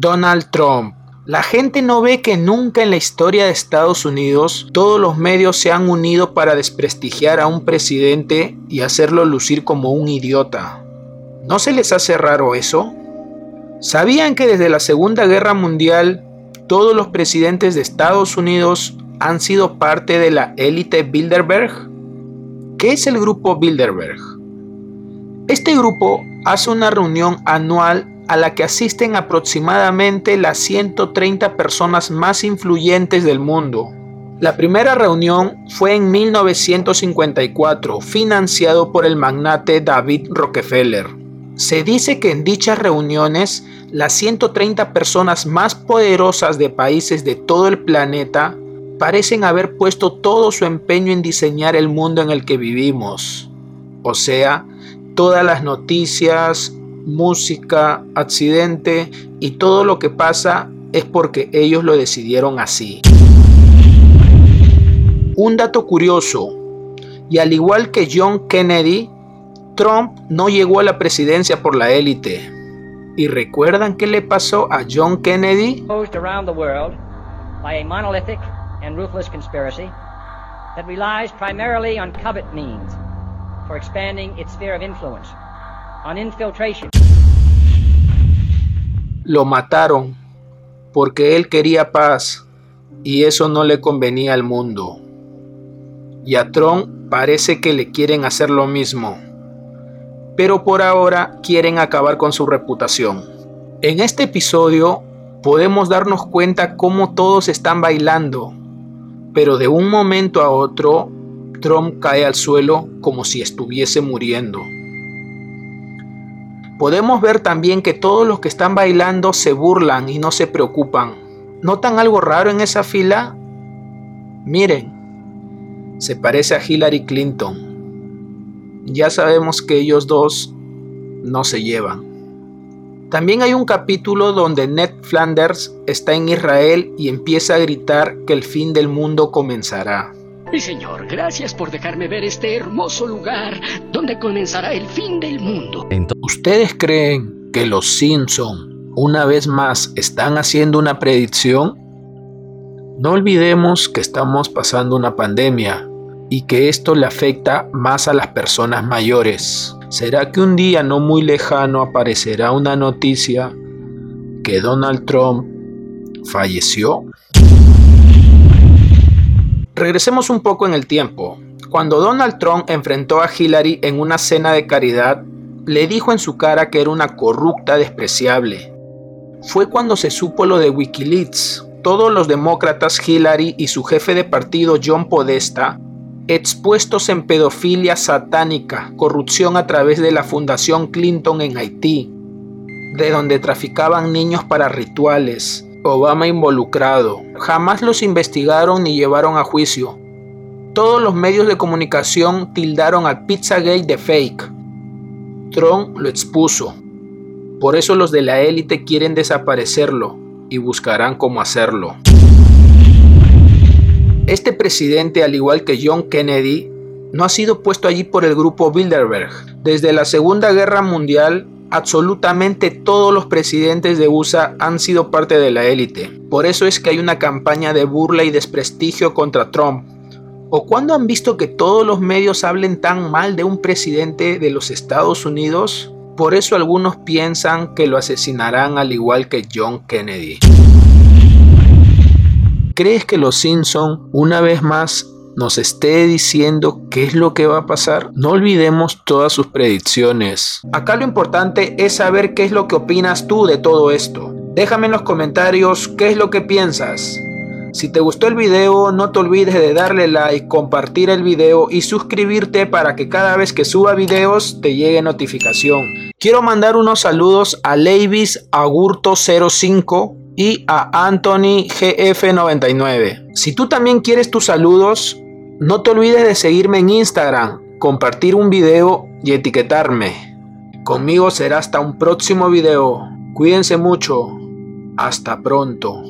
Donald Trump. La gente no ve que nunca en la historia de Estados Unidos todos los medios se han unido para desprestigiar a un presidente y hacerlo lucir como un idiota. ¿No se les hace raro eso? ¿Sabían que desde la Segunda Guerra Mundial todos los presidentes de Estados Unidos han sido parte de la élite Bilderberg? ¿Qué es el grupo Bilderberg? Este grupo hace una reunión anual a la que asisten aproximadamente las 130 personas más influyentes del mundo. La primera reunión fue en 1954, financiado por el magnate David Rockefeller. Se dice que en dichas reuniones las 130 personas más poderosas de países de todo el planeta parecen haber puesto todo su empeño en diseñar el mundo en el que vivimos. O sea, todas las noticias, música, accidente y todo lo que pasa es porque ellos lo decidieron así. Un dato curioso, y al igual que John Kennedy, Trump no llegó a la presidencia por la élite. ¿Y recuerdan qué le pasó a John Kennedy? for expanding its sphere of influence, on infiltration. Lo mataron porque él quería paz y eso no le convenía al mundo. Y a Tron parece que le quieren hacer lo mismo, pero por ahora quieren acabar con su reputación. En este episodio podemos darnos cuenta cómo todos están bailando, pero de un momento a otro Trump cae al suelo como si estuviese muriendo. Podemos ver también que todos los que están bailando se burlan y no se preocupan. ¿Notan algo raro en esa fila? Miren, se parece a Hillary Clinton. Ya sabemos que ellos dos no se llevan. También hay un capítulo donde Ned Flanders está en Israel y empieza a gritar que el fin del mundo comenzará. Mi señor, gracias por dejarme ver este hermoso lugar donde comenzará el fin del mundo. ¿Ustedes creen que los Simpson una vez más están haciendo una predicción? No olvidemos que estamos pasando una pandemia y que esto le afecta más a las personas mayores. ¿Será que un día no muy lejano aparecerá una noticia que Donald Trump falleció? Regresemos un poco en el tiempo. Cuando Donald Trump enfrentó a Hillary en una cena de caridad, le dijo en su cara que era una corrupta despreciable. Fue cuando se supo lo de Wikileaks. Todos los demócratas Hillary y su jefe de partido John Podesta, expuestos en pedofilia satánica, corrupción a través de la Fundación Clinton en Haití, de donde traficaban niños para rituales, Obama involucrado. Jamás los investigaron ni llevaron a juicio. Todos los medios de comunicación tildaron al Pizzagate de fake. Trump lo expuso. Por eso los de la élite quieren desaparecerlo y buscarán cómo hacerlo. Este presidente, al igual que John Kennedy, no ha sido puesto allí por el grupo Bilderberg. Desde la Segunda Guerra Mundial, absolutamente todos los presidentes de USA han sido parte de la élite. Por eso es que hay una campaña de burla y desprestigio contra Trump. ¿O cuando han visto que todos los medios hablen tan mal de un presidente de los Estados Unidos? Por eso algunos piensan que lo asesinarán al igual que John Kennedy. ¿Crees que los Simpson una vez más nos esté diciendo qué es lo que va a pasar, no olvidemos todas sus predicciones. Acá lo importante es saber qué es lo que opinas tú de todo esto. Déjame en los comentarios qué es lo que piensas. Si te gustó el video, no te olvides de darle like, compartir el video y suscribirte para que cada vez que suba videos te llegue notificación. Quiero mandar unos saludos a Levis Agurto 05 y a Anthony GF99. Si tú también quieres tus saludos, no te olvides de seguirme en Instagram, compartir un video y etiquetarme. Conmigo será hasta un próximo video. Cuídense mucho. Hasta pronto.